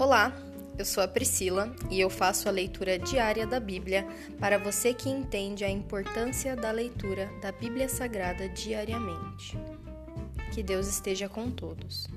Olá, eu sou a Priscila e eu faço a leitura diária da Bíblia para você que entende a importância da leitura da Bíblia Sagrada diariamente. Que Deus esteja com todos.